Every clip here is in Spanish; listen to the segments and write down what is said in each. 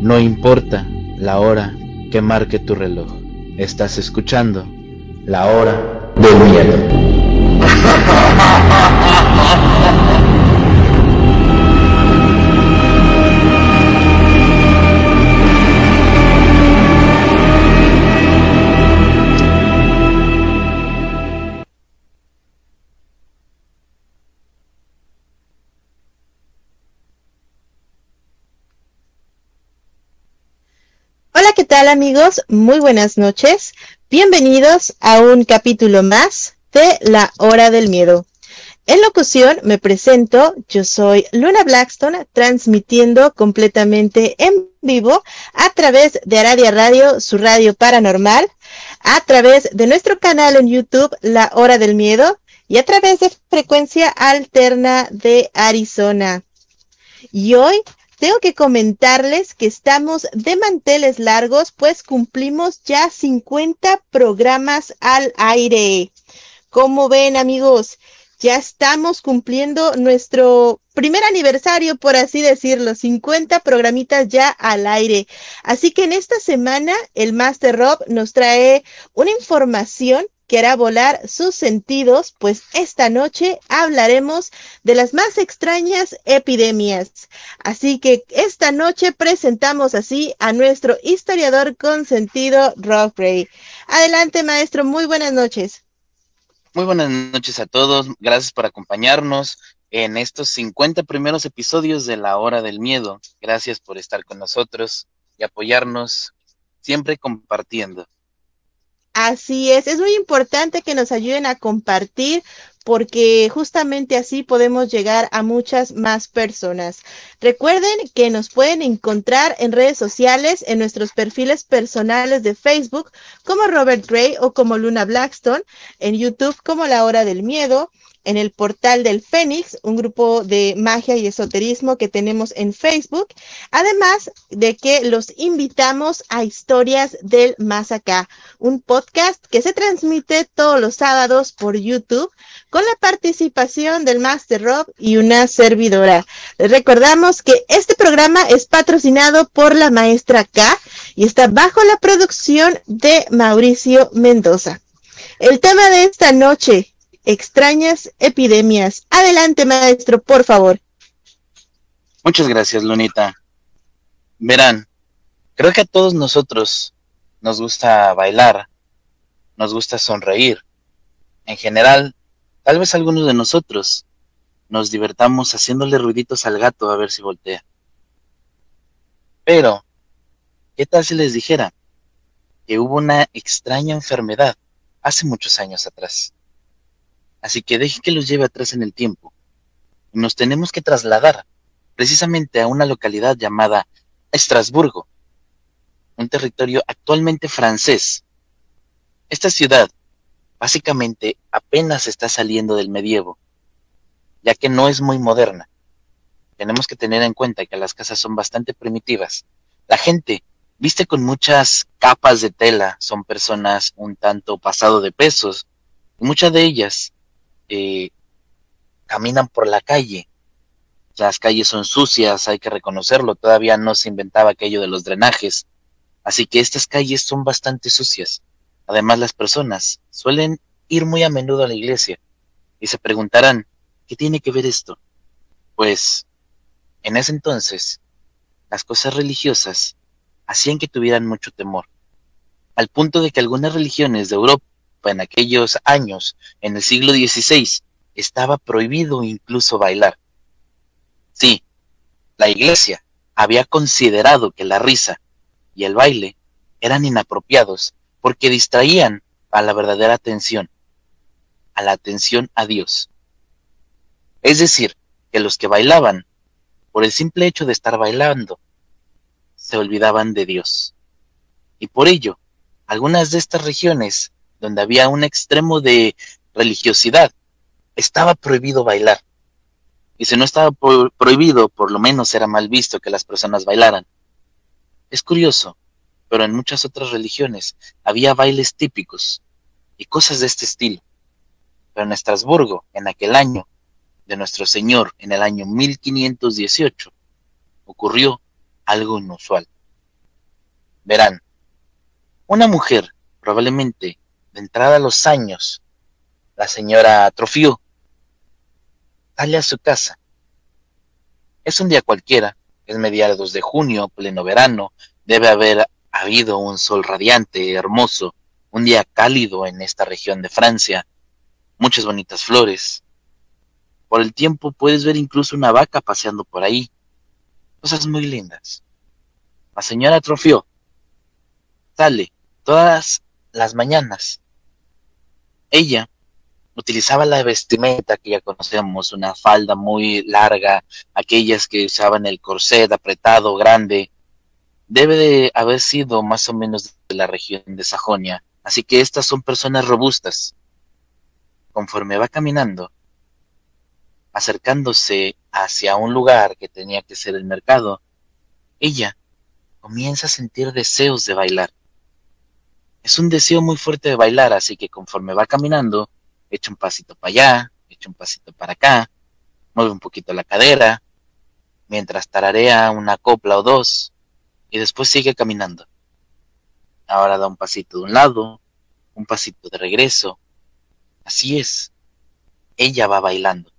No importa la hora que marque tu reloj. Estás escuchando la hora del miedo. tal amigos? Muy buenas noches. Bienvenidos a un capítulo más de La Hora del Miedo. En locución me presento, yo soy Luna Blackstone, transmitiendo completamente en vivo a través de Aradia Radio, su radio paranormal, a través de nuestro canal en YouTube, La Hora del Miedo, y a través de frecuencia alterna de Arizona. Y hoy tengo que comentarles que estamos de manteles largos, pues cumplimos ya 50 programas al aire. Como ven, amigos, ya estamos cumpliendo nuestro primer aniversario, por así decirlo, 50 programitas ya al aire. Así que en esta semana el Master Rob nos trae una información que hará volar sus sentidos, pues esta noche hablaremos de las más extrañas epidemias. Así que esta noche presentamos así a nuestro historiador consentido, Rob Gray. Adelante, maestro, muy buenas noches. Muy buenas noches a todos, gracias por acompañarnos en estos 50 primeros episodios de La Hora del Miedo. Gracias por estar con nosotros y apoyarnos siempre compartiendo. Así es, es muy importante que nos ayuden a compartir porque justamente así podemos llegar a muchas más personas. Recuerden que nos pueden encontrar en redes sociales, en nuestros perfiles personales de Facebook, como Robert Gray o como Luna Blackstone, en YouTube como La Hora del Miedo, en el portal del Fénix, un grupo de magia y esoterismo que tenemos en Facebook, además de que los invitamos a Historias del Más Acá, un podcast que se transmite todos los sábados por YouTube con la participación del Master Rob y una servidora. Les recordamos que este programa es patrocinado por la maestra K y está bajo la producción de Mauricio Mendoza. El tema de esta noche, extrañas epidemias. Adelante, maestro, por favor. Muchas gracias, Lunita. Verán, creo que a todos nosotros nos gusta bailar, nos gusta sonreír. En general, tal vez algunos de nosotros nos divertamos haciéndole ruiditos al gato a ver si voltea. Pero, ¿qué tal si les dijera que hubo una extraña enfermedad hace muchos años atrás? Así que deje que los lleve atrás en el tiempo. Nos tenemos que trasladar precisamente a una localidad llamada Estrasburgo, un territorio actualmente francés. Esta ciudad básicamente apenas está saliendo del medievo, ya que no es muy moderna. Tenemos que tener en cuenta que las casas son bastante primitivas. La gente viste con muchas capas de tela, son personas un tanto pasado de pesos, y muchas de ellas eh, caminan por la calle. Las calles son sucias, hay que reconocerlo, todavía no se inventaba aquello de los drenajes, así que estas calles son bastante sucias. Además, las personas suelen ir muy a menudo a la iglesia y se preguntarán, ¿qué tiene que ver esto? Pues, en ese entonces, las cosas religiosas hacían que tuvieran mucho temor, al punto de que algunas religiones de Europa en aquellos años, en el siglo XVI, estaba prohibido incluso bailar. Sí, la iglesia había considerado que la risa y el baile eran inapropiados porque distraían a la verdadera atención, a la atención a Dios. Es decir, que los que bailaban, por el simple hecho de estar bailando, se olvidaban de Dios. Y por ello, algunas de estas regiones donde había un extremo de religiosidad, estaba prohibido bailar. Y si no estaba prohibido, por lo menos era mal visto que las personas bailaran. Es curioso, pero en muchas otras religiones había bailes típicos y cosas de este estilo. Pero en Estrasburgo, en aquel año de nuestro Señor, en el año 1518, ocurrió algo inusual. Verán, una mujer, probablemente de entrada a los años, la señora Trofio, sale a su casa. Es un día cualquiera, es mediados de junio, pleno verano, debe haber habido un sol radiante, hermoso, un día cálido en esta región de Francia, muchas bonitas flores. Por el tiempo puedes ver incluso una vaca paseando por ahí, cosas muy lindas. La señora Trofio sale todas las mañanas. Ella utilizaba la vestimenta que ya conocemos, una falda muy larga, aquellas que usaban el corset apretado, grande. Debe de haber sido más o menos de la región de Sajonia, así que estas son personas robustas. Conforme va caminando, acercándose hacia un lugar que tenía que ser el mercado, ella comienza a sentir deseos de bailar. Es un deseo muy fuerte de bailar, así que conforme va caminando, echa un pasito para allá, echa un pasito para acá, mueve un poquito la cadera, mientras tararea una copla o dos, y después sigue caminando. Ahora da un pasito de un lado, un pasito de regreso. Así es. Ella va bailando.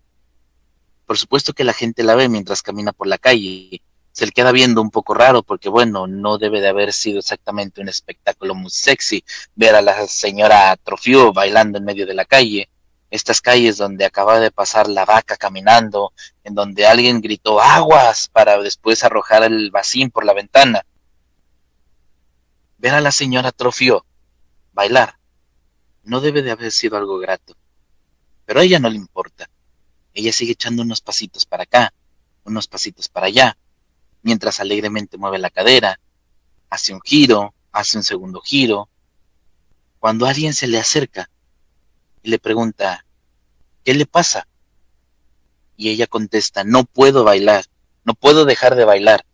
Por supuesto que la gente la ve mientras camina por la calle. Se le queda viendo un poco raro porque, bueno, no debe de haber sido exactamente un espectáculo muy sexy ver a la señora Trofio bailando en medio de la calle. Estas calles donde acaba de pasar la vaca caminando, en donde alguien gritó aguas para después arrojar el vacín por la ventana. Ver a la señora Trofio bailar no debe de haber sido algo grato. Pero a ella no le importa. Ella sigue echando unos pasitos para acá, unos pasitos para allá, mientras alegremente mueve la cadera, hace un giro, hace un segundo giro. Cuando alguien se le acerca y le pregunta, ¿qué le pasa? Y ella contesta, no puedo bailar, no puedo dejar de bailar.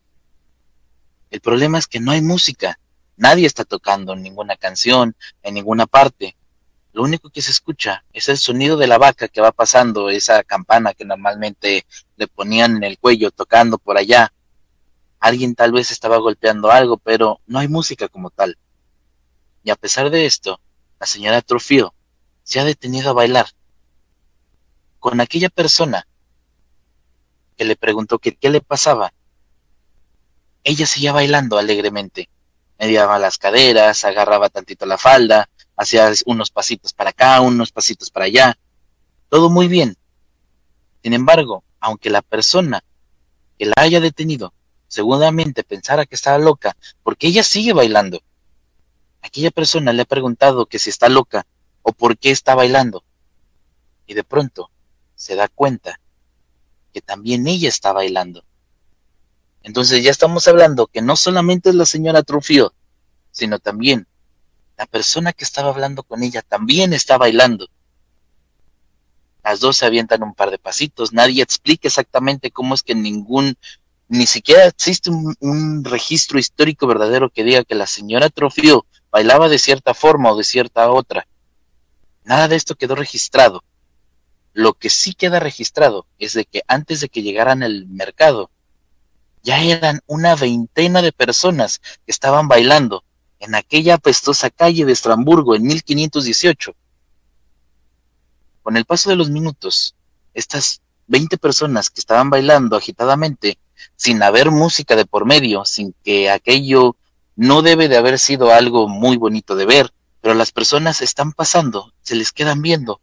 El problema es que no hay música, nadie está tocando ninguna canción en ninguna parte lo único que se escucha es el sonido de la vaca que va pasando, esa campana que normalmente le ponían en el cuello tocando por allá. Alguien tal vez estaba golpeando algo, pero no hay música como tal. Y a pesar de esto, la señora Trufio se ha detenido a bailar con aquella persona que le preguntó que qué le pasaba. Ella seguía bailando alegremente. Mediaba las caderas, agarraba tantito la falda, hacía unos pasitos para acá, unos pasitos para allá, todo muy bien. Sin embargo, aunque la persona que la haya detenido seguramente pensara que estaba loca, porque ella sigue bailando, aquella persona le ha preguntado que si está loca o por qué está bailando. Y de pronto se da cuenta que también ella está bailando. Entonces ya estamos hablando que no solamente es la señora Trufio, sino también la persona que estaba hablando con ella también está bailando. Las dos se avientan un par de pasitos, nadie explica exactamente cómo es que ningún, ni siquiera existe un, registro histórico verdadero que diga que la señora Trofio bailaba de cierta forma o de cierta otra. Nada de esto quedó registrado. Lo que sí queda registrado es de que antes de que llegaran al mercado, ya eran una veintena de personas que estaban bailando en aquella apestosa calle de Estramburgo en 1518. Con el paso de los minutos, estas 20 personas que estaban bailando agitadamente, sin haber música de por medio, sin que aquello no debe de haber sido algo muy bonito de ver, pero las personas están pasando, se les quedan viendo.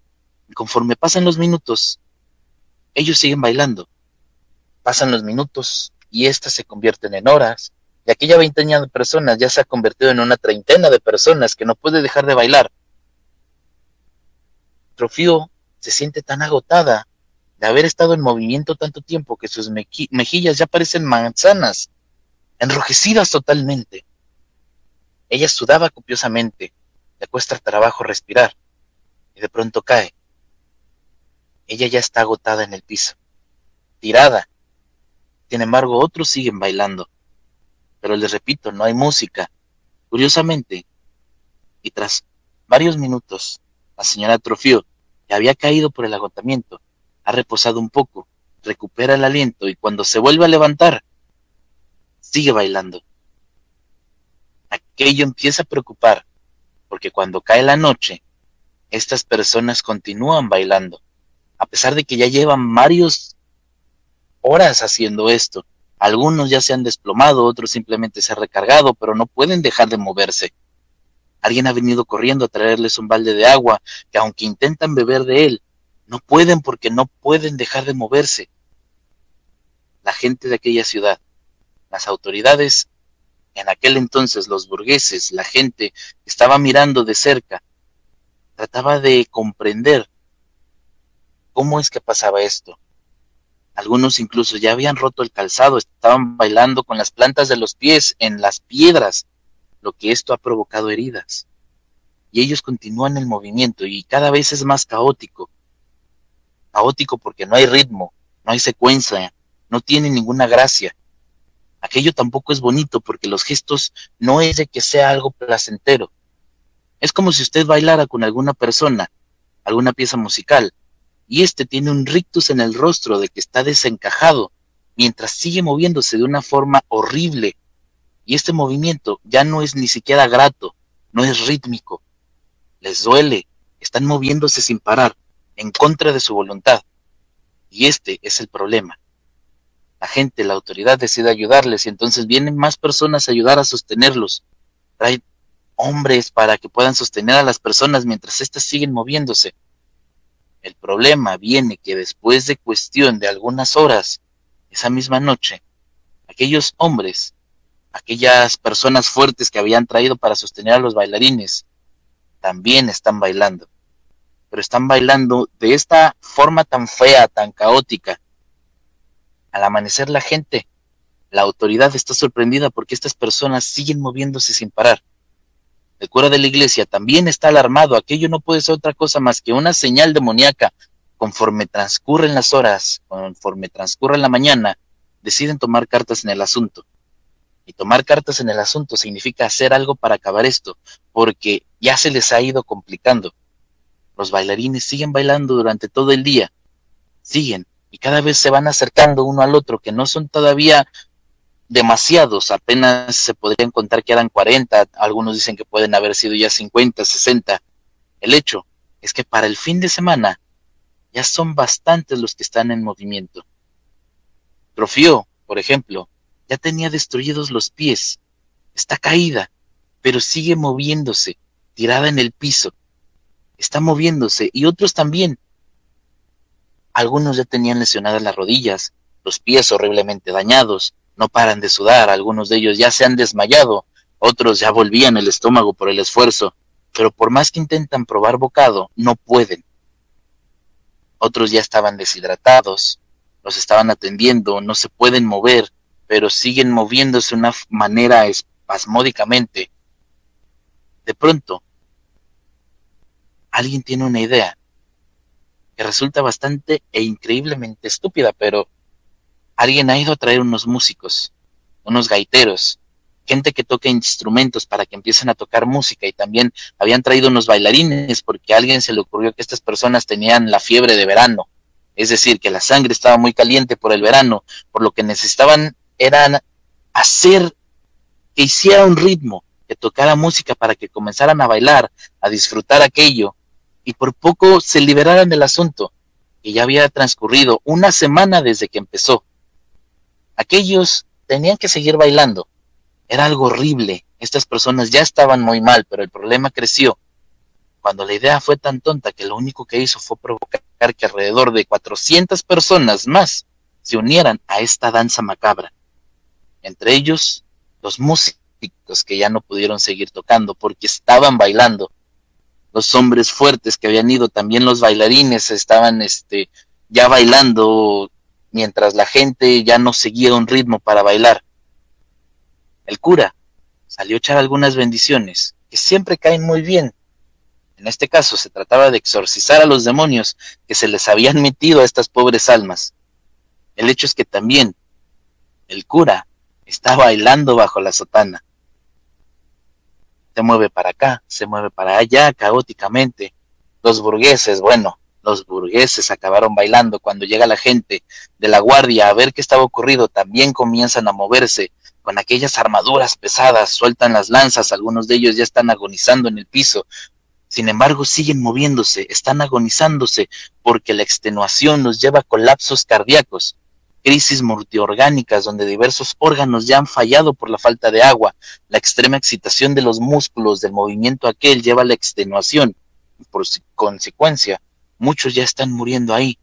Conforme pasan los minutos, ellos siguen bailando. Pasan los minutos y éstas se convierten en horas, y aquella veintena de personas ya se ha convertido en una treintena de personas que no puede dejar de bailar. Trofío se siente tan agotada de haber estado en movimiento tanto tiempo que sus mejillas ya parecen manzanas. enrojecidas totalmente. Ella sudaba copiosamente, le cuesta trabajo respirar, y de pronto cae. Ella ya está agotada en el piso, tirada. Sin embargo, otros siguen bailando. Pero les repito, no hay música. Curiosamente, y tras varios minutos, la señora Trofio, que había caído por el agotamiento, ha reposado un poco, recupera el aliento y cuando se vuelve a levantar, sigue bailando. Aquello empieza a preocupar, porque cuando cae la noche, estas personas continúan bailando, a pesar de que ya llevan varias horas haciendo esto. Algunos ya se han desplomado, otros simplemente se han recargado, pero no pueden dejar de moverse. Alguien ha venido corriendo a traerles un balde de agua, que aunque intentan beber de él, no pueden porque no pueden dejar de moverse. La gente de aquella ciudad, las autoridades, en aquel entonces los burgueses, la gente estaba mirando de cerca, trataba de comprender cómo es que pasaba esto. Algunos incluso ya habían roto el calzado, estaban bailando con las plantas de los pies en las piedras, lo que esto ha provocado heridas. Y ellos continúan el movimiento y cada vez es más caótico. Caótico porque no hay ritmo, no hay secuencia, no tiene ninguna gracia. Aquello tampoco es bonito porque los gestos no es de que sea algo placentero. Es como si usted bailara con alguna persona, alguna pieza musical, y este tiene un rictus en el rostro de que está desencajado, mientras sigue moviéndose de una forma horrible. Y este movimiento ya no es ni siquiera grato, no es rítmico. Les duele, están moviéndose sin parar, en contra de su voluntad. Y este es el problema. La gente, la autoridad decide ayudarles y entonces vienen más personas a ayudar a sostenerlos. Traen hombres para que puedan sostener a las personas mientras éstas siguen moviéndose. El problema viene que después de cuestión de algunas horas, esa misma noche, aquellos hombres, aquellas personas fuertes que habían traído para sostener a los bailarines, también están bailando. Están bailando de esta forma tan fea, tan caótica. Al amanecer la gente, la autoridad está sorprendida porque estas personas siguen moviéndose sin parar. El cura de la iglesia también está alarmado. Aquello no puede ser otra cosa más que una señal demoníaca. Conforme transcurren las horas, conforme transcurre la mañana, deciden tomar cartas en el asunto. Y tomar cartas en el asunto significa hacer algo para acabar esto, porque ya se les ha ido complicando. Los bailarines siguen bailando durante todo el día, siguen, y cada vez se van acercando uno al otro, que no son todavía demasiados, apenas se podrían contar que eran 40, algunos dicen que pueden haber sido ya 50, 60. El hecho es que para el fin de semana ya son bastantes los que están en movimiento. Trofio, por ejemplo, ya tenía destruidos los pies, está caída, pero sigue moviéndose, tirada en el piso. Está moviéndose y otros también. Algunos ya tenían lesionadas las rodillas, los pies horriblemente dañados, no paran de sudar, algunos de ellos ya se han desmayado, otros ya volvían el estómago por el esfuerzo, pero por más que intentan probar bocado, no pueden. Otros ya estaban deshidratados, los estaban atendiendo, no se pueden mover, pero siguen moviéndose de una manera espasmódicamente. De pronto, alguien tiene una idea que resulta bastante e increíblemente estúpida, pero alguien ha ido a traer unos músicos, unos gaiteros, gente que toca instrumentos para que empiecen a tocar música y también habían traído unos bailarines porque a alguien se le ocurrió que estas personas tenían la fiebre de verano, es decir, que la sangre estaba muy caliente por el verano, por lo que necesitaban eran hacer que hiciera un ritmo, que tocara música para que comenzaran a bailar, a disfrutar aquello y por poco se liberaran del asunto, que ya había transcurrido una semana desde que empezó aquellos tenían que seguir bailando. Era algo horrible. Estas personas ya estaban muy mal, pero el problema creció. Cuando la idea fue tan tonta que lo único que hizo fue provocar que alrededor de 400 personas más se unieran a esta danza macabra. Entre ellos, los músicos que ya no pudieron seguir tocando porque estaban bailando. Los hombres fuertes que habían ido, también los bailarines estaban este, ya bailando mientras la gente ya no seguía un ritmo para bailar. El cura salió a echar algunas bendiciones, que siempre caen muy bien. En este caso se trataba de exorcizar a los demonios que se les habían metido a estas pobres almas. El hecho es que también el cura está bailando bajo la sotana. Se mueve para acá, se mueve para allá, caóticamente. Los burgueses, bueno, los burgueses acabaron bailando cuando llega la gente de la guardia a ver qué estaba ocurrido, también comienzan a moverse con aquellas armaduras pesadas, sueltan las lanzas, algunos de ellos ya están agonizando en el piso, sin embargo siguen moviéndose, están agonizándose porque la extenuación los lleva a colapsos cardíacos, crisis multiorgánicas donde diversos órganos ya han fallado por la falta de agua, la extrema excitación de los músculos del movimiento aquel lleva a la extenuación, por consecuencia, muchos ya están muriendo ahí,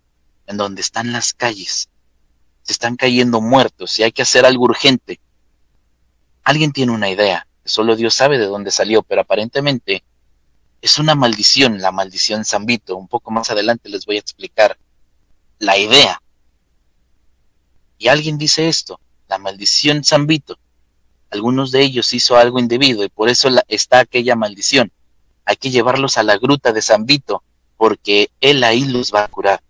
en donde están las calles, se están cayendo muertos y hay que hacer algo urgente. Alguien tiene una idea, solo Dios sabe de dónde salió, pero aparentemente es una maldición, la maldición Zambito. Un poco más adelante les voy a explicar la idea. Alguien dice esto, la maldición Zambito. Algunos de ellos hizo algo indebido y por eso está aquella maldición. Hay que llevarlos a la gruta de Zambito porque él ahí los va a curar.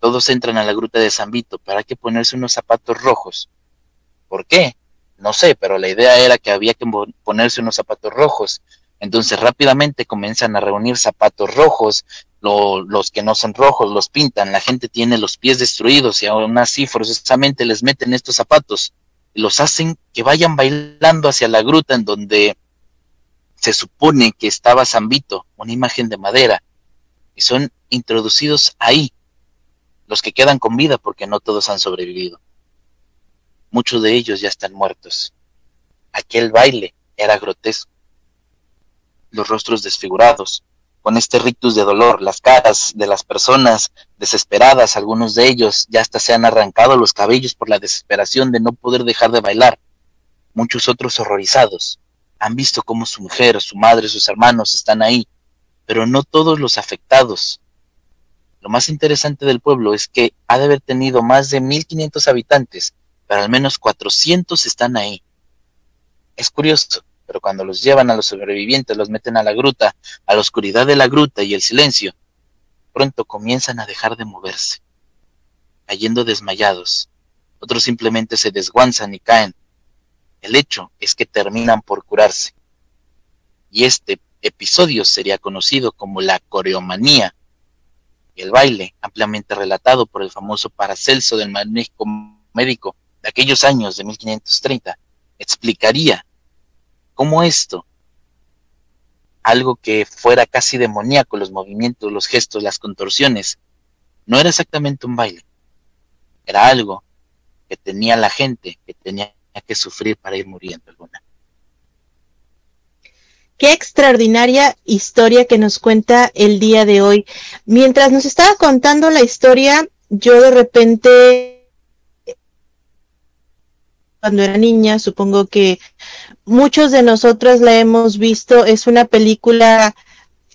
Todos entran a la gruta de Zambito, pero hay que ponerse unos zapatos rojos. ¿Por qué? No sé, pero la idea era que había que ponerse unos zapatos rojos. Entonces rápidamente comienzan a reunir zapatos rojos, los que no son rojos los pintan, la gente tiene los pies destruidos y aún así forzosamente les meten estos zapatos y los hacen que vayan bailando hacia la gruta en donde se supone que estaba Zambito, una imagen de madera, y son introducidos ahí, los que quedan con vida porque no todos han sobrevivido. Muchos de ellos ya están muertos. Aquel baile era grotesco. Los rostros desfigurados, con este rictus de dolor, las caras de las personas desesperadas, algunos de ellos ya hasta se han arrancado los cabellos por la desesperación de no poder dejar de bailar, muchos otros horrorizados, han visto cómo su mujer, su madre, sus hermanos están ahí, pero no todos los afectados. Lo más interesante del pueblo es que ha de haber tenido más de 1500 habitantes, pero al menos 400 están ahí. Es curioso, pero cuando los llevan a los sobrevivientes, los meten a la gruta, a la oscuridad de la gruta y el silencio, pronto comienzan a dejar de moverse, cayendo desmayados. Otros simplemente se desguanzan y caen, el hecho es que terminan por curarse. Y este episodio sería conocido como la coreomanía. El baile, ampliamente relatado por el famoso Paracelso del magnífico médico de aquellos años de 1530, explicaría cómo esto, algo que fuera casi demoníaco, los movimientos, los gestos, las contorsiones, no era exactamente un baile, era algo que tenía la gente, que tenía que sufrir para ir muriendo alguna. Qué extraordinaria historia que nos cuenta el día de hoy. Mientras nos estaba contando la historia, yo de repente, cuando era niña, supongo que muchos de nosotros la hemos visto, es una película,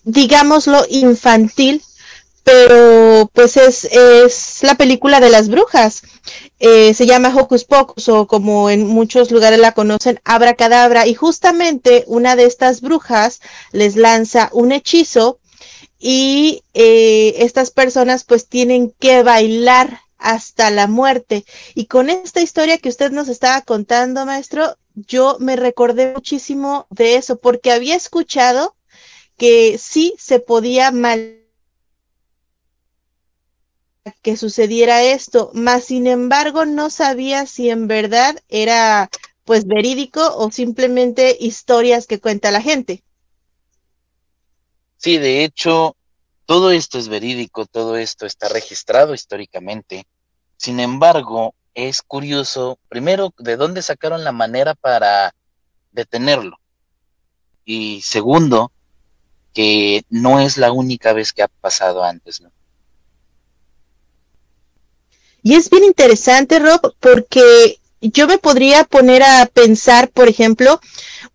digámoslo, infantil, pero pues es, es la película de las brujas. Eh, se llama Hocus Pocus o como en muchos lugares la conocen, Abracadabra. Y justamente una de estas brujas les lanza un hechizo y eh, estas personas pues tienen que bailar hasta la muerte. Y con esta historia que usted nos estaba contando, maestro, yo me recordé muchísimo de eso porque había escuchado que sí se podía mal que sucediera esto, más sin embargo no sabía si en verdad era pues verídico o simplemente historias que cuenta la gente. Sí, de hecho, todo esto es verídico, todo esto está registrado históricamente. Sin embargo, es curioso, primero, de dónde sacaron la manera para detenerlo. Y segundo, que no es la única vez que ha pasado antes, ¿no? Y es bien interesante, Rob, porque yo me podría poner a pensar, por ejemplo,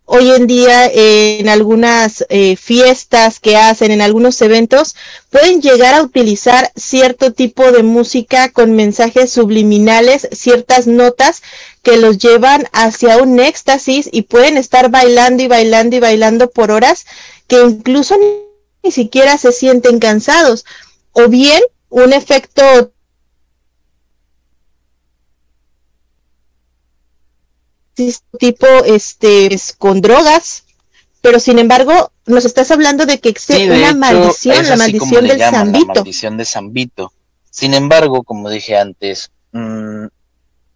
hoy en día en algunas eh, fiestas que hacen, en algunos eventos, pueden llegar a utilizar cierto tipo de música con mensajes subliminales, ciertas notas que los llevan hacia un éxtasis y pueden estar bailando y bailando y bailando por horas que incluso ni siquiera se sienten cansados. O bien un efecto tipo este con drogas pero sin embargo nos estás hablando de que existe una maldición, la maldición del Zambito. La maldición de Zambito. Sin embargo, como dije antes, mmm,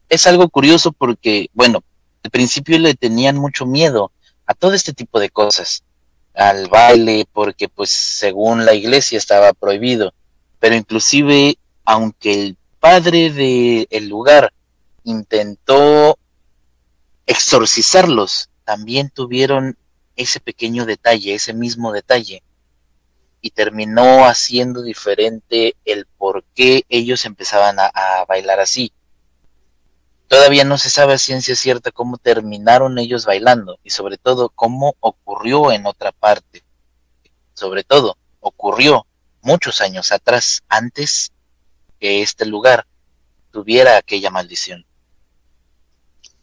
es algo curioso porque, bueno, al principio le tenían mucho miedo a todo este tipo de cosas, al baile, porque pues según la iglesia estaba prohibido, pero inclusive aunque el padre del el lugar intentó exorcizarlos, también tuvieron ese pequeño detalle, ese mismo detalle, y terminó haciendo diferente el por qué ellos empezaban a, bailar así. Todavía no se sabe a ciencia cierta cómo terminaron ellos bailando y sobre todo cómo ocurrió en otra parte. Sobre todo, ocurrió muchos años atrás, antes que este lugar tuviera aquella maldición.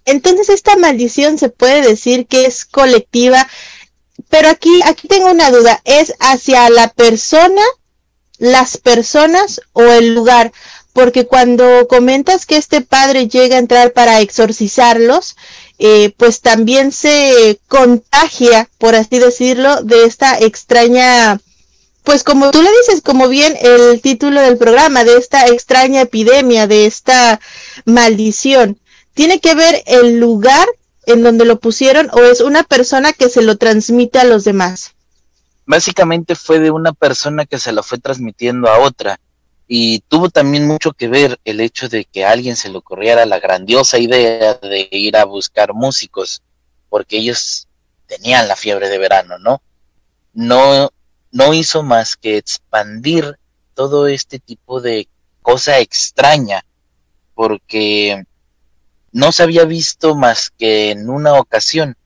Entonces esta maldición se puede decir que es colectiva, pero aquí, aquí tengo una duda, ¿es hacia la persona, las personas o el lugar? Porque cuando comentas que este padre llega a entrar para exorcizarlos, eh, pues también se contagia, por así decirlo, de esta extraña, pues como tú le dices, como bien el título del programa, de esta extraña epidemia, de esta maldición tiene que ver el lugar en donde lo pusieron o es una persona que se lo transmite a los demás? Básicamente fue de una persona que se lo fue transmitiendo a otra y tuvo también mucho que ver el hecho de que a alguien se le ocurriera la grandiosa idea de ir a buscar músicos porque ellos tenían la fiebre de verano, ¿no? No no hizo más que expandir todo este tipo de cosa extraña porque no se había visto más que en una ocasión,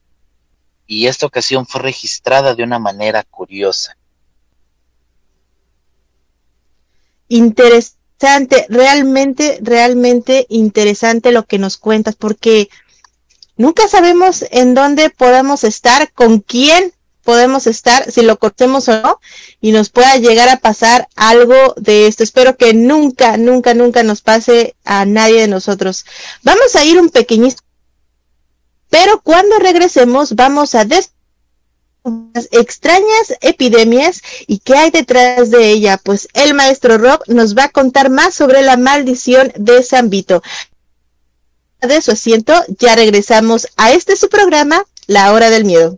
y esta ocasión fue registrada de una manera curiosa. Interesante, realmente, realmente interesante lo que nos cuentas, porque nunca sabemos en dónde podemos estar, con quién podemos estar, si lo cortemos o no, y nos pueda llegar a pasar algo de esto. Espero que nunca, nunca, nunca nos pase a nadie de nosotros. Vamos a ir un pequeñito, pero cuando regresemos vamos a des extrañas epidemias y qué hay detrás de ella. Pues el maestro Rob nos va a contar más sobre la maldición de Zambito. De su asiento, ya regresamos a este su programa, La Hora del Miedo.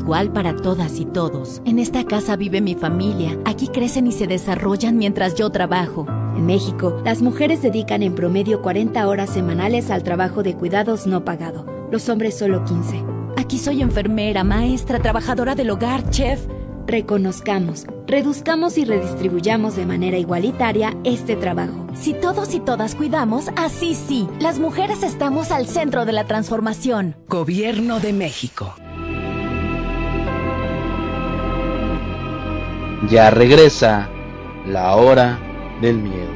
igual para todas y todos. En esta casa vive mi familia. Aquí crecen y se desarrollan mientras yo trabajo. En México, las mujeres dedican en promedio 40 horas semanales al trabajo de cuidados no pagado. Los hombres solo 15. Aquí soy enfermera, maestra, trabajadora del hogar, chef. Reconozcamos, reduzcamos y redistribuyamos de manera igualitaria este trabajo. Si todos y todas cuidamos, así sí, las mujeres estamos al centro de la transformación. Gobierno de México. Ya regresa la hora del miedo.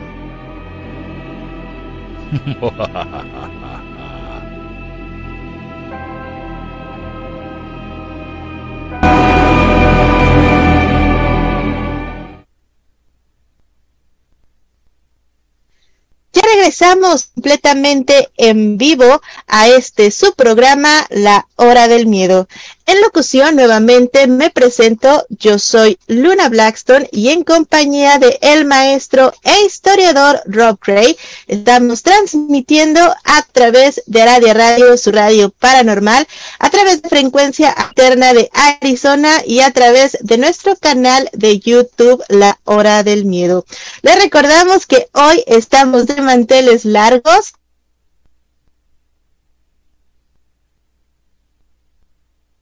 Ya regresamos completamente en vivo a este su programa La Hora del Miedo. En locución nuevamente me presento, yo soy Luna Blackstone y en compañía de el maestro e historiador Rob Gray estamos transmitiendo a través de Radio Radio, su radio paranormal, a través de frecuencia alterna de Arizona y a través de nuestro canal de YouTube La Hora del Miedo. Les recordamos que hoy estamos de manteles largos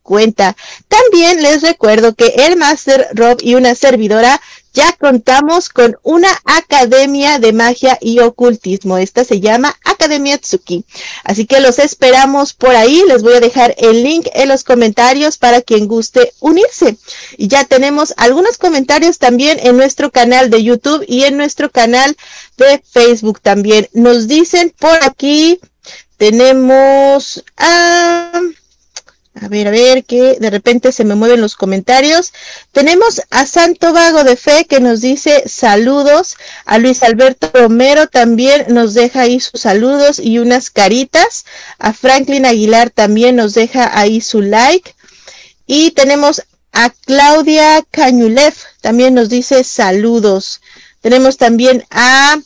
cuenta. También les recuerdo que el Master Rob y una servidora ya contamos con una academia de magia y ocultismo. Esta se llama Academia Tsuki. Así que los esperamos por ahí. Les voy a dejar el link en los comentarios para quien guste unirse. Y ya tenemos algunos comentarios también en nuestro canal de YouTube y en nuestro canal de Facebook también. Nos dicen por aquí, tenemos... a a ver, a ver, que de repente se me mueven los comentarios. Tenemos a Santo Vago de Fe que nos dice saludos. A Luis Alberto Romero también nos deja ahí sus saludos y unas caritas. A Franklin Aguilar también nos deja ahí su like. Y tenemos a Claudia Cañulef, también nos dice saludos. Tenemos también a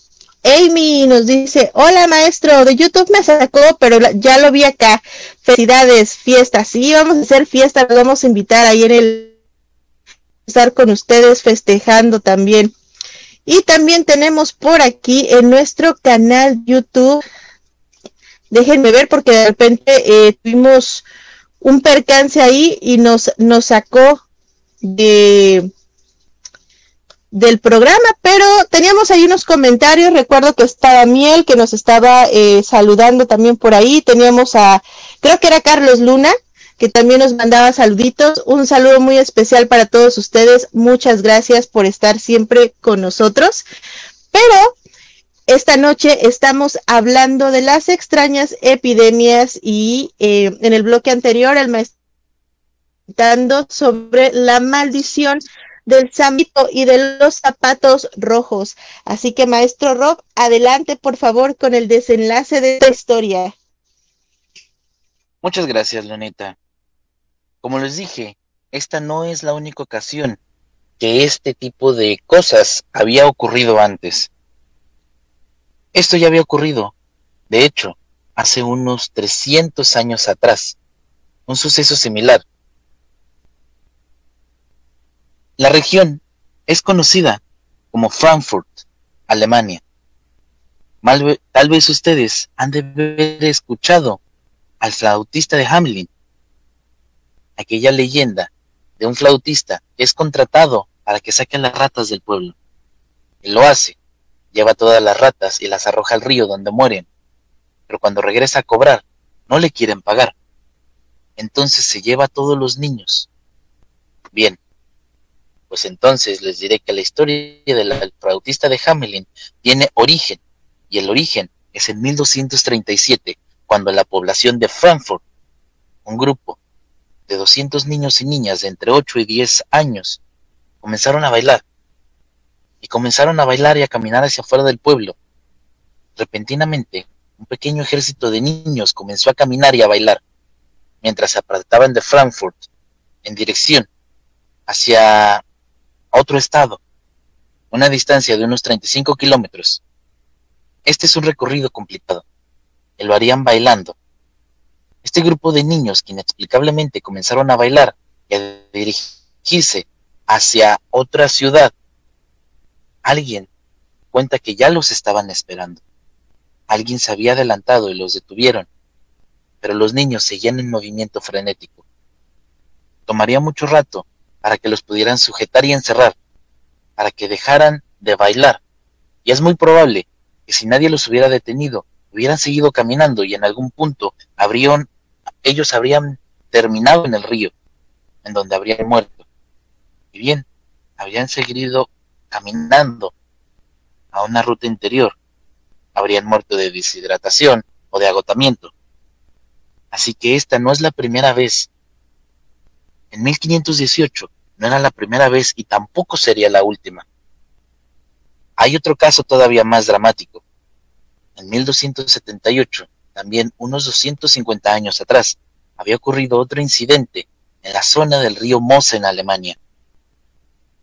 Amy nos dice, hola maestro, de YouTube me sacó, pero ya lo vi acá. Felicidades, fiestas. Sí, vamos a hacer fiesta, vamos a invitar ahí en el estar con ustedes festejando también. Y también tenemos por aquí en nuestro canal YouTube, déjenme ver porque de repente eh, tuvimos un percance ahí y nos, nos sacó de, del programa, pero teníamos ahí unos comentarios, recuerdo que estaba Miel que nos estaba eh, saludando también por ahí, teníamos a, creo que era Carlos Luna, que también nos mandaba saluditos, un saludo muy especial para todos ustedes, muchas gracias por estar siempre con nosotros, pero esta noche estamos hablando de las extrañas epidemias y eh, en el bloque anterior el maestro sobre la maldición del samito y de los zapatos rojos. Así que, maestro Rob, adelante, por favor, con el desenlace de esta historia. Muchas gracias, Lunita. Como les dije, esta no es la única ocasión que este tipo de cosas había ocurrido antes. Esto ya había ocurrido, de hecho, hace unos 300 años atrás, un suceso similar La región es conocida como Frankfurt, Alemania. tal vez ustedes han de haber escuchado al flautista de Hamelin, aquella leyenda de un flautista que es contratado para que saquen las ratas del pueblo. Él lo hace, lleva todas las ratas y las arroja al río donde mueren, pero cuando regresa a cobrar, no le quieren pagar. Entonces se lleva a todos los niños. Bien, pues entonces les diré que la historia del flautista de Hamelin tiene origen, y el origen es en 1237, cuando la población de Frankfurt, un grupo de 200 niños y niñas de entre 8 y 10 años, comenzaron a bailar. Y comenzaron a bailar y a caminar hacia afuera del pueblo. Repentinamente, un pequeño ejército de niños comenzó a caminar y a bailar, mientras se apartaban de Frankfurt en dirección hacia otro estado, una distancia de unos 35 kilómetros. Este es un recorrido complicado, lo harían bailando. Este grupo de niños que inexplicablemente comenzaron a bailar y a dirigirse hacia otra ciudad, alguien cuenta que ya los estaban esperando. Alguien se había adelantado y los detuvieron, pero los niños seguían en movimiento frenético. Tomaría mucho rato para que los pudieran sujetar y encerrar, para que dejaran de bailar. Y es muy probable que si nadie los hubiera detenido, hubieran seguido caminando y en algún punto habrían, ellos habrían terminado en el río, en donde habrían muerto. Y bien, habrían seguido caminando a una ruta interior, habrían muerto de deshidratación o de agotamiento. Así que esta no es la primera vez. En 1518 no era la primera vez y tampoco sería la última. Hay otro caso todavía más dramático. En 1278, también unos 250 años atrás, había ocurrido otro incidente en la zona del río Mosa en Alemania.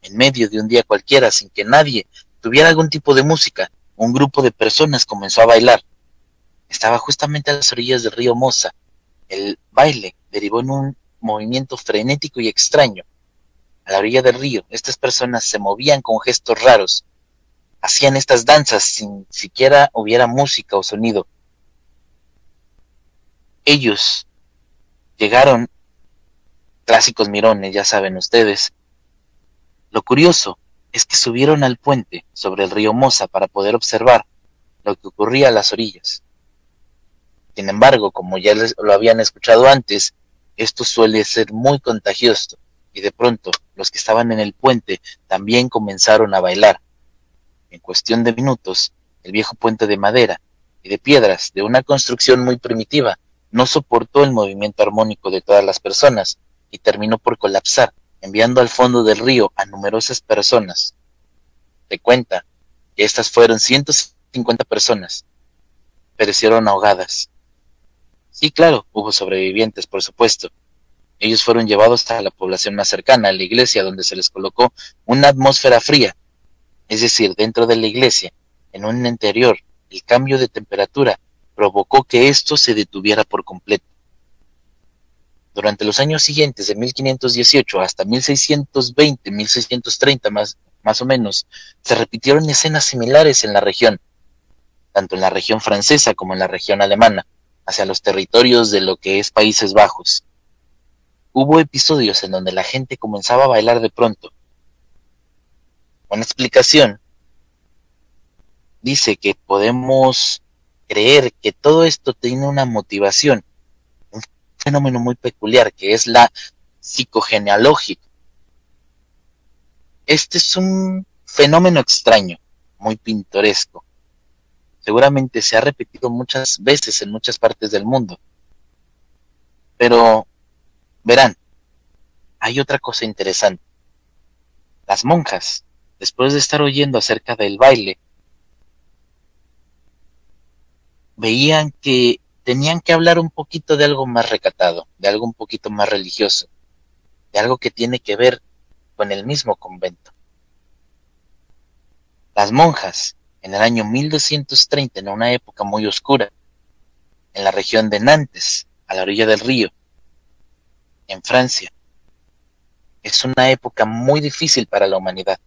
En medio de un día cualquiera, sin que nadie tuviera algún tipo de música, un grupo de personas comenzó a bailar. Estaba justamente a las orillas del río Mosa. El baile derivó en un movimiento frenético y extraño. A la orilla del río, estas personas se movían con gestos raros. Hacían estas danzas sin siquiera hubiera música o sonido. Ellos llegaron, clásicos mirones, ya saben ustedes. Lo curioso es que subieron al puente sobre el río Mosa para poder observar lo que ocurría a las orillas. Sin embargo, como ya les, lo habían escuchado antes, esto suele ser muy contagioso y de pronto los que estaban en el puente también comenzaron a bailar. En cuestión de minutos, el viejo puente de madera y de piedras de una construcción muy primitiva no soportó el movimiento armónico de todas las personas y terminó por colapsar enviando al fondo del río a numerosas personas. Se cuenta que estas fueron 150 personas. Perecieron ahogadas. Sí, claro, hubo sobrevivientes, por supuesto. Ellos fueron llevados a la población más cercana, a la iglesia, donde se les colocó una atmósfera fría. Es decir, dentro de la iglesia, en un interior, el cambio de temperatura provocó que esto se detuviera por completo. Durante los años siguientes, de 1518 hasta 1620, 1630 más, más o menos, se repitieron escenas similares en la región, tanto en la región francesa como en la región alemana, hacia los territorios de lo que es Países Bajos. Hubo episodios en donde la gente comenzaba a bailar de pronto. Una explicación dice que podemos creer que todo esto tiene una motivación fenómeno muy peculiar que es la psicogenealógica. Este es un fenómeno extraño, muy pintoresco. Seguramente se ha repetido muchas veces en muchas partes del mundo. Pero, verán, hay otra cosa interesante. Las monjas, después de estar oyendo acerca del baile, veían que tenían que hablar un poquito de algo más recatado, de algo un poquito más religioso, de algo que tiene que ver con el mismo convento. Las monjas, en el año 1230, en una época muy oscura, en la región de Nantes, a la orilla del río, en Francia, es una época muy difícil para la humanidad.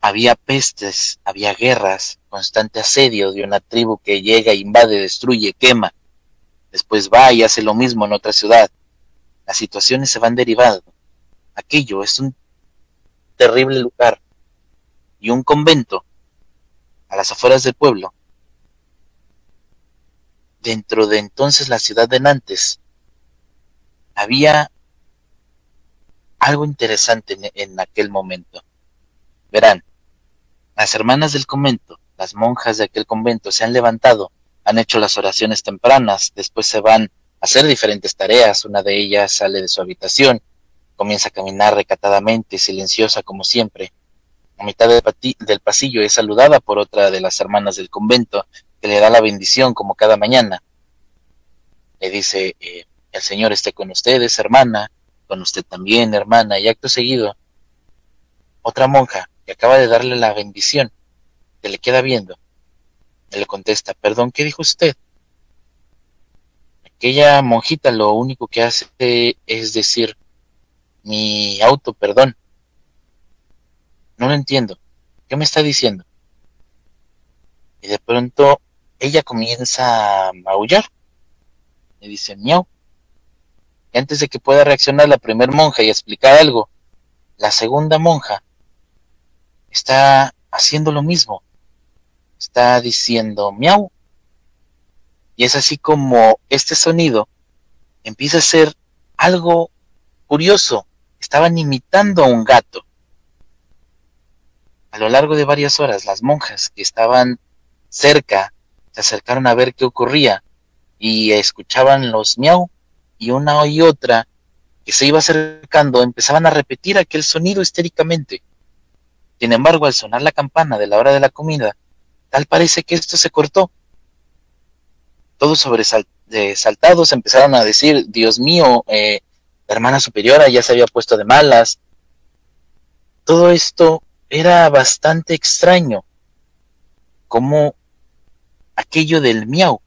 Había pestes, había guerras, constante asedio de una tribu que llega, invade, destruye, quema. Después va y hace lo mismo en otra ciudad. Las situaciones se van derivando. Aquello es un terrible lugar. Y un convento a las afueras del pueblo. Dentro de entonces la ciudad de Nantes había algo interesante en, aquel momento. Verán, las hermanas del convento, las monjas de aquel convento, se han levantado, han hecho las oraciones tempranas, después se van a hacer diferentes tareas, una de ellas sale de su habitación, comienza a caminar recatadamente, silenciosa como siempre. A mitad del, pasillo es saludada por otra de las hermanas del convento, que le da la bendición como cada mañana. Le dice, eh, el Señor esté con ustedes, hermana, con usted también, hermana, y acto seguido, otra monja y acaba de darle la bendición, que le queda viendo. Le contesta, perdón, ¿qué dijo usted? Aquella monjita lo único que hace es decir, mi auto, perdón. No lo entiendo. ¿Qué me está diciendo? Y de pronto ella comienza a maullar. Le dice, miau. Y antes de que pueda reaccionar la primer monja y explicar algo, la segunda monja está haciendo lo mismo. Está diciendo miau. Y es así como este sonido empieza a ser algo curioso. Estaban imitando a un gato. A lo largo de varias horas, las monjas que estaban cerca se acercaron a ver qué ocurría y escuchaban los miau y una y otra que se iba acercando empezaban a repetir aquel sonido histéricamente. Sin embargo, al sonar la campana de la hora de la comida, tal parece que esto se cortó. Todos sobresaltados empezaron a decir, Dios mío, eh, la hermana superiora ya se había puesto de malas. Todo esto era bastante extraño, como aquello del miau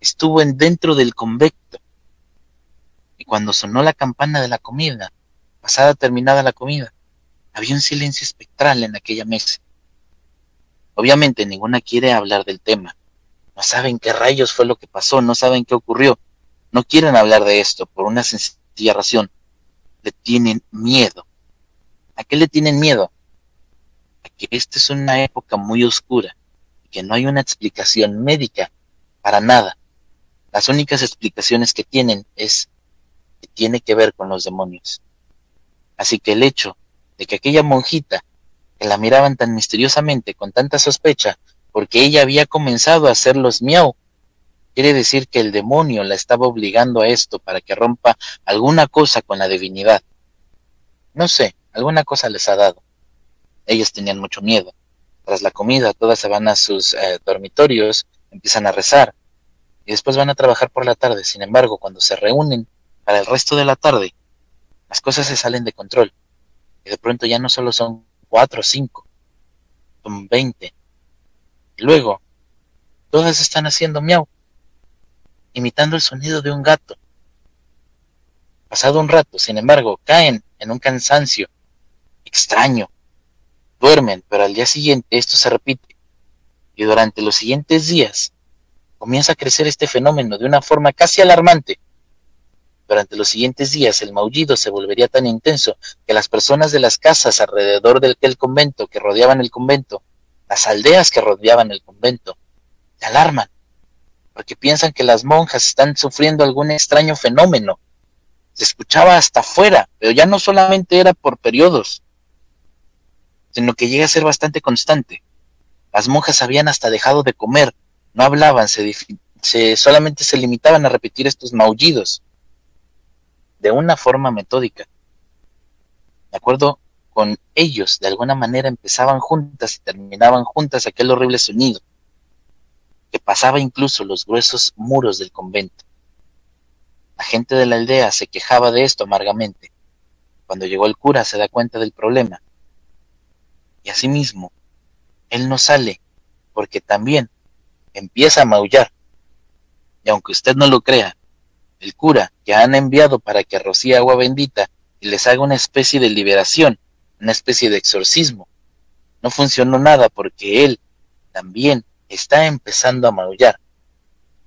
estuvo en dentro del convecto. Y cuando sonó la campana de la comida, pasada terminada la comida, había un silencio espectral en aquella mesa. Obviamente ninguna quiere hablar del tema. No saben qué rayos fue lo que pasó, no saben qué ocurrió. No quieren hablar de esto por una sencilla razón. Le tienen miedo. ¿A qué le tienen miedo? A que esta es una época muy oscura que no hay una explicación médica para nada. Las únicas explicaciones que tienen es que tiene que ver con los demonios. Así que el hecho de que aquella monjita, que la miraban tan misteriosamente, con tanta sospecha, porque ella había comenzado a hacer los miau, quiere decir que el demonio la estaba obligando a esto para que rompa alguna cosa con la divinidad. No sé, alguna cosa les ha dado. Ellos tenían mucho miedo. Tras la comida, todas se van a sus eh, dormitorios, empiezan a rezar, y después van a trabajar por la tarde. Sin embargo, cuando se reúnen para el resto de la tarde, las cosas se salen de control. Y de pronto ya no solo son cuatro o cinco, son veinte. Y luego, todas están haciendo miau, imitando el sonido de un gato. Pasado un rato, sin embargo, caen en un cansancio extraño. Duermen, pero al día siguiente esto se repite. Y durante los siguientes días, comienza a crecer este fenómeno de una forma casi alarmante. Durante los siguientes días el maullido se volvería tan intenso que las personas de las casas alrededor del convento que rodeaban el convento, las aldeas que rodeaban el convento, se alarman, porque piensan que las monjas están sufriendo algún extraño fenómeno. Se escuchaba hasta afuera, pero ya no solamente era por periodos, sino que llega a ser bastante constante. Las monjas habían hasta dejado de comer no hablaban, se, solamente se limitaban a repetir estos maullidos de una forma metódica. De acuerdo con ellos, de alguna manera empezaban juntas y terminaban juntas aquel horrible sonido que pasaba incluso los gruesos muros del convento. La gente de la aldea se quejaba de esto amargamente. Cuando llegó el cura se da cuenta del problema. Y asimismo, él no sale porque también empieza a maullar. Y aunque usted no lo crea, el cura que han enviado para que rocíe agua bendita y les haga una especie de liberación, una especie de exorcismo, no funcionó nada porque él también está empezando a maullar.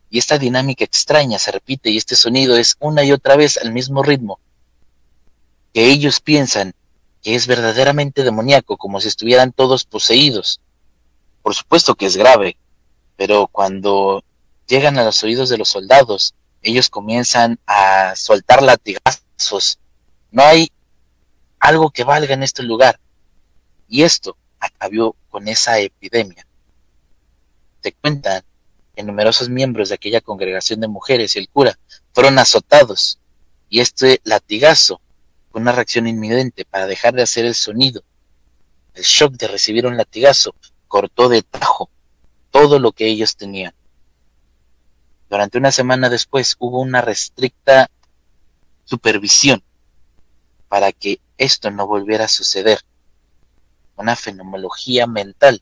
Y esta dinámica extraña se repite y este sonido es una y otra vez al mismo ritmo, que ellos piensan que es verdaderamente demoníaco, como si estuvieran todos poseídos. Por supuesto que es grave, pero cuando llegan a los oídos de los soldados, ellos comienzan a soltar latigazos. No hay algo que valga en este lugar. Y esto acabó con esa epidemia. Te cuentan que numerosos miembros de aquella congregación de mujeres y el cura fueron azotados y este latigazo fue una reacción inminente para dejar de hacer el sonido. El shock de recibir un latigazo cortó de tajo todo lo que ellos tenían. Durante una semana después hubo una restricta supervisión para que esto no volviera a suceder. Una fenomenología mental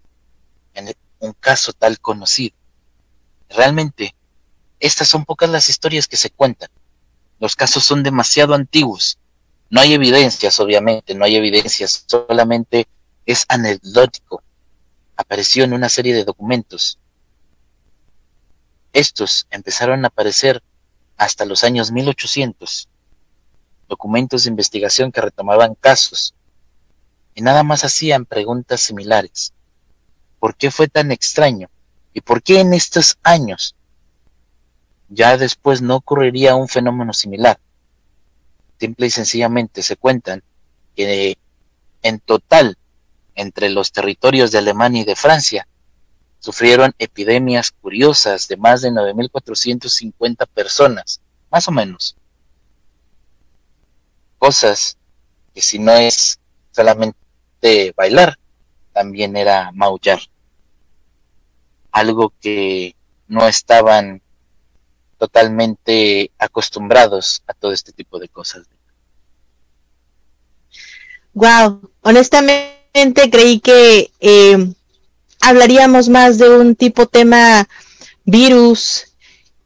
en un caso tal conocido. Realmente, estas son pocas las historias que se cuentan. Los casos son demasiado antiguos. No hay evidencias, obviamente, no hay evidencias, solamente es anecdótico apareció en una serie de documentos. Estos empezaron a aparecer hasta los años 1800, documentos de investigación que retomaban casos y nada más hacían preguntas similares. ¿Por qué fue tan extraño? ¿Y por qué en estos años ya después no ocurriría un fenómeno similar? Simple y sencillamente se cuentan que en total entre los territorios de Alemania y de Francia sufrieron epidemias curiosas de más de 9.450 personas, más o menos. Cosas que si no es solamente bailar, también era maullar. Algo que no estaban totalmente acostumbrados a todo este tipo de cosas. Wow, honestamente creí que eh, hablaríamos más de un tipo tema virus,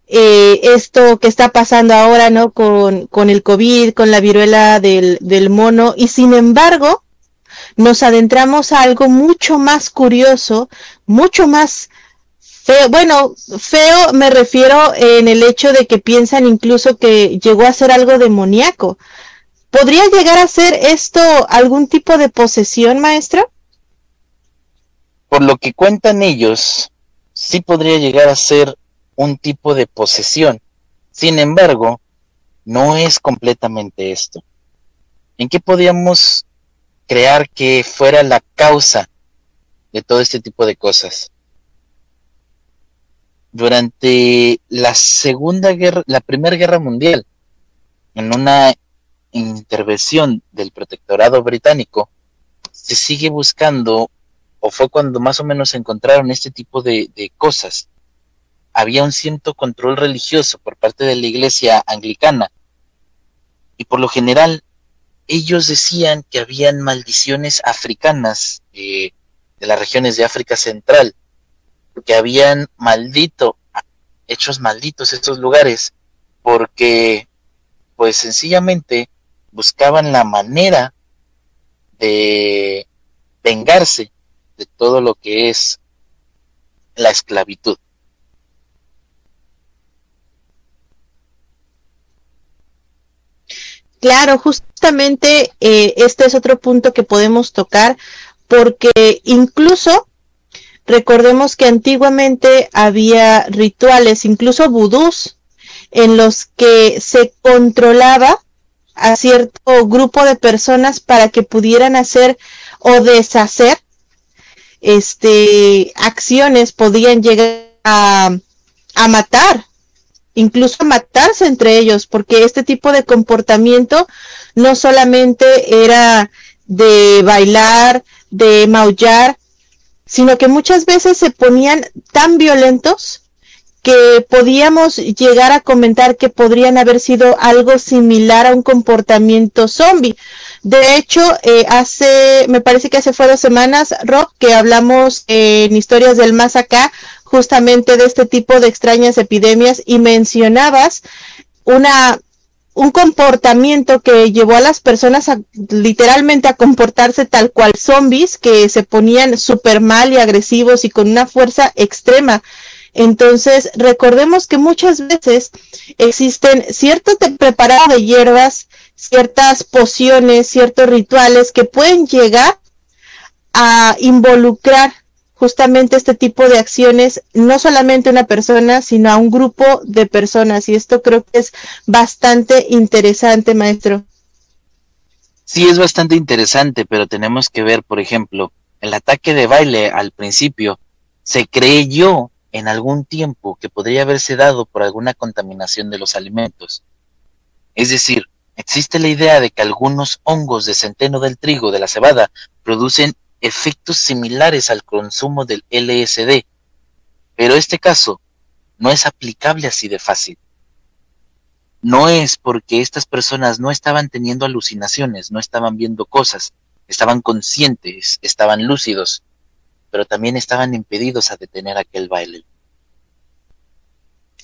eh, esto que está pasando ahora, ¿no? Con, con el COVID, con la viruela del, del mono, y sin embargo, nos adentramos a algo mucho más curioso, mucho más feo. Bueno, feo me refiero en el hecho de que piensan incluso que llegó a ser algo demoníaco. ¿Podría llegar a ser esto algún tipo de posesión, maestro? por lo que cuentan ellos, sí podría llegar a ser un tipo de posesión. Sin embargo, no es completamente esto. ¿En qué podríamos crear que fuera la causa de todo este tipo de cosas? Durante la Segunda Guerra, la Primera Guerra Mundial, en una intervención del protectorado británico, se sigue buscando o fue cuando más o menos encontraron este tipo de, cosas. Había un cierto control religioso por parte de la iglesia anglicana y por lo general ellos decían que habían maldiciones africanas eh, de las regiones de África Central, que habían maldito, hechos malditos estos lugares, porque pues sencillamente buscaban la manera de vengarse de todo lo que es la esclavitud. Claro, justamente eh, este es otro punto que podemos tocar porque incluso recordemos que antiguamente había rituales, incluso vudús, en los que se controlaba a cierto grupo de personas para que pudieran hacer o deshacer este, acciones podían llegar a, a matar, incluso a matarse entre ellos, porque este tipo de comportamiento no solamente era de bailar, de maullar, sino que muchas veces se ponían tan violentos que podíamos llegar a comentar que podrían haber sido algo similar a un comportamiento zombie. De hecho, eh, hace, me parece que hace fue dos semanas, Rob, que hablamos en Historias del Más Acá, justamente de este tipo de extrañas epidemias y mencionabas una un comportamiento que llevó a las personas a, literalmente a comportarse tal cual zombies, que se ponían súper mal y agresivos y con una fuerza extrema. Entonces, recordemos que muchas veces existen cierto preparado de hierbas, ciertas pociones, ciertos rituales que pueden llegar a involucrar justamente este tipo de acciones, no solamente a una persona, sino a un grupo de personas. Y esto creo que es bastante interesante, maestro. Sí, es bastante interesante, pero tenemos que ver, por ejemplo, el ataque de baile al principio se creyó en algún tiempo que podría haberse dado por alguna contaminación de los alimentos. Es decir, existe la idea de que algunos hongos de centeno del trigo de la cebada producen efectos similares al consumo del LSD, pero este caso no es aplicable así de fácil. No es porque estas personas no estaban teniendo alucinaciones, no estaban viendo cosas, estaban conscientes, estaban lúcidos, pero también estaban impedidos a detener aquel baile.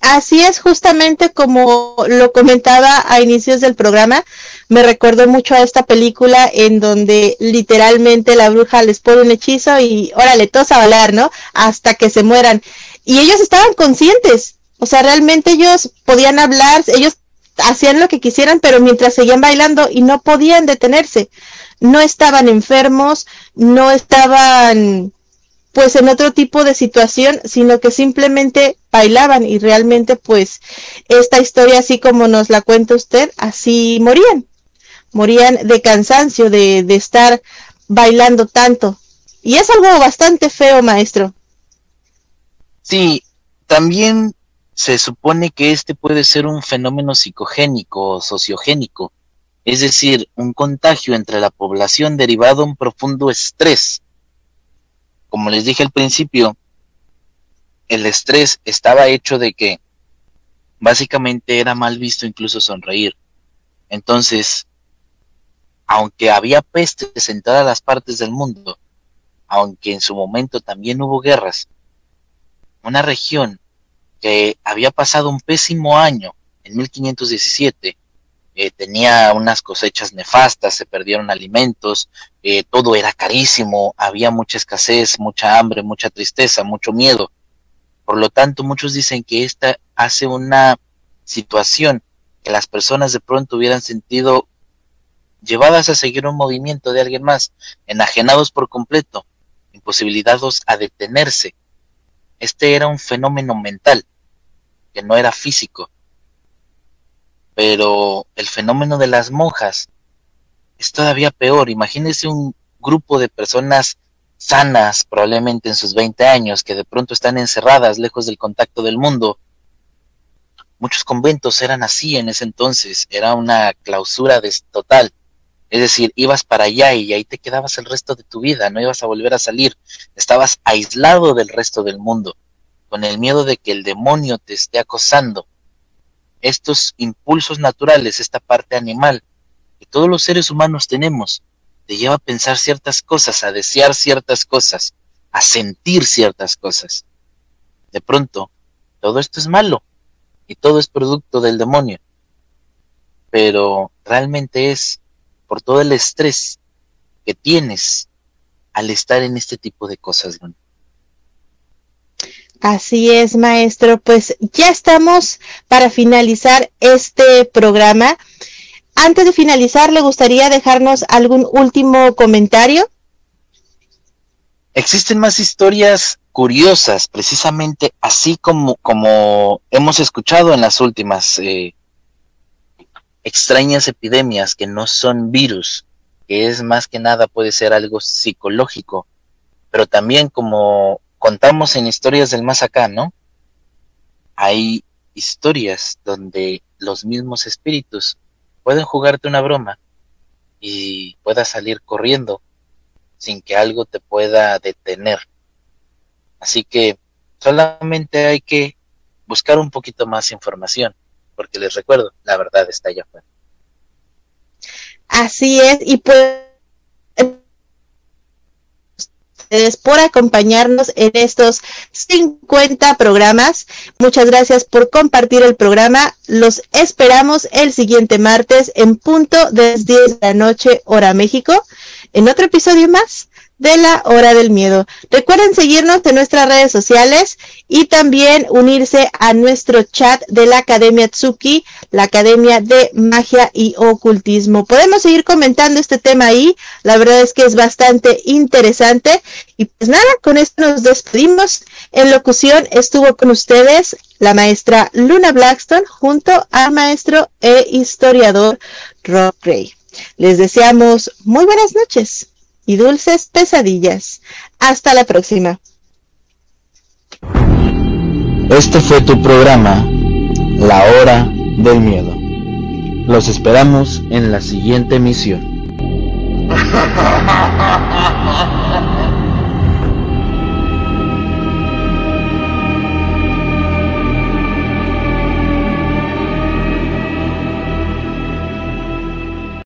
Así es, justamente como lo comentaba a inicios del programa, me recordó mucho a esta película en donde literalmente la bruja les pone un hechizo y órale, todos a bailar, ¿no? Hasta que se mueran. Y ellos estaban conscientes, o sea, realmente ellos podían hablar, ellos hacían lo que quisieran, pero mientras seguían bailando y no podían detenerse. No estaban enfermos, no estaban pues en otro tipo de situación, sino que simplemente bailaban y realmente pues esta historia así como nos la cuenta usted, así morían. Morían de cansancio, de, de estar bailando tanto. Y es algo bastante feo, maestro. Sí, también se supone que este puede ser un fenómeno psicogénico o sociogénico, es decir, un contagio entre la población derivado de un profundo estrés. Como les dije al principio, el estrés estaba hecho de que básicamente era mal visto incluso sonreír. Entonces, aunque había pestes en todas las partes del mundo, aunque en su momento también hubo guerras, una región que había pasado un pésimo año en 1517, eh, tenía unas cosechas nefastas, se perdieron alimentos, eh, todo era carísimo, había mucha escasez, mucha hambre, mucha tristeza, mucho miedo. Por lo tanto, muchos dicen que esta hace una situación que las personas de pronto hubieran sentido llevadas a seguir un movimiento de alguien más, enajenados por completo, imposibilitados a detenerse. Este era un fenómeno mental que no era físico. Pero el fenómeno de las monjas es todavía peor. Imagínese un grupo de personas sanas, probablemente en sus 20 años, que de pronto están encerradas lejos del contacto del mundo. Muchos conventos eran así en ese entonces, era una clausura total. Es decir, ibas para allá y ahí te quedabas el resto de tu vida, no ibas a volver a salir, estabas aislado del resto del mundo con el miedo de que el demonio te esté acosando. Estos impulsos naturales, esta parte animal que todos los seres humanos tenemos, te lleva a pensar ciertas cosas, a desear ciertas cosas, a sentir ciertas cosas. De pronto, todo esto es malo y todo es producto del demonio. Pero realmente es por todo el estrés que tienes al estar en este tipo de cosas. Así es, maestro. Pues ya estamos para finalizar este programa. Antes de finalizar, ¿le gustaría dejarnos algún último comentario? Existen más historias curiosas, precisamente así como, como hemos escuchado en las últimas eh, extrañas epidemias que no son virus, que es más que nada puede ser algo psicológico, pero también como contamos en historias del más acá, ¿no? Hay historias donde los mismos espíritus pueden jugarte una broma y puedas salir corriendo sin que algo te pueda detener. Así que solamente hay que buscar un poquito más información, porque les recuerdo, la verdad está allá afuera. Así es, y pues por acompañarnos en estos 50 programas. Muchas gracias por compartir el programa. Los esperamos el siguiente martes en punto de 10 de la noche, hora México, en otro episodio más de la hora del miedo. Recuerden seguirnos en nuestras redes sociales y también unirse a nuestro chat de la Academia Tsuki, la Academia de Magia y Ocultismo. Podemos seguir comentando este tema ahí, la verdad es que es bastante interesante. Y pues nada, con esto nos despedimos. En locución estuvo con ustedes la maestra Luna Blackstone junto al maestro e historiador Rob Gray. Les deseamos muy buenas noches y dulces pesadillas. Hasta la próxima. Este fue tu programa, La Hora del Miedo. Los esperamos en la siguiente emisión.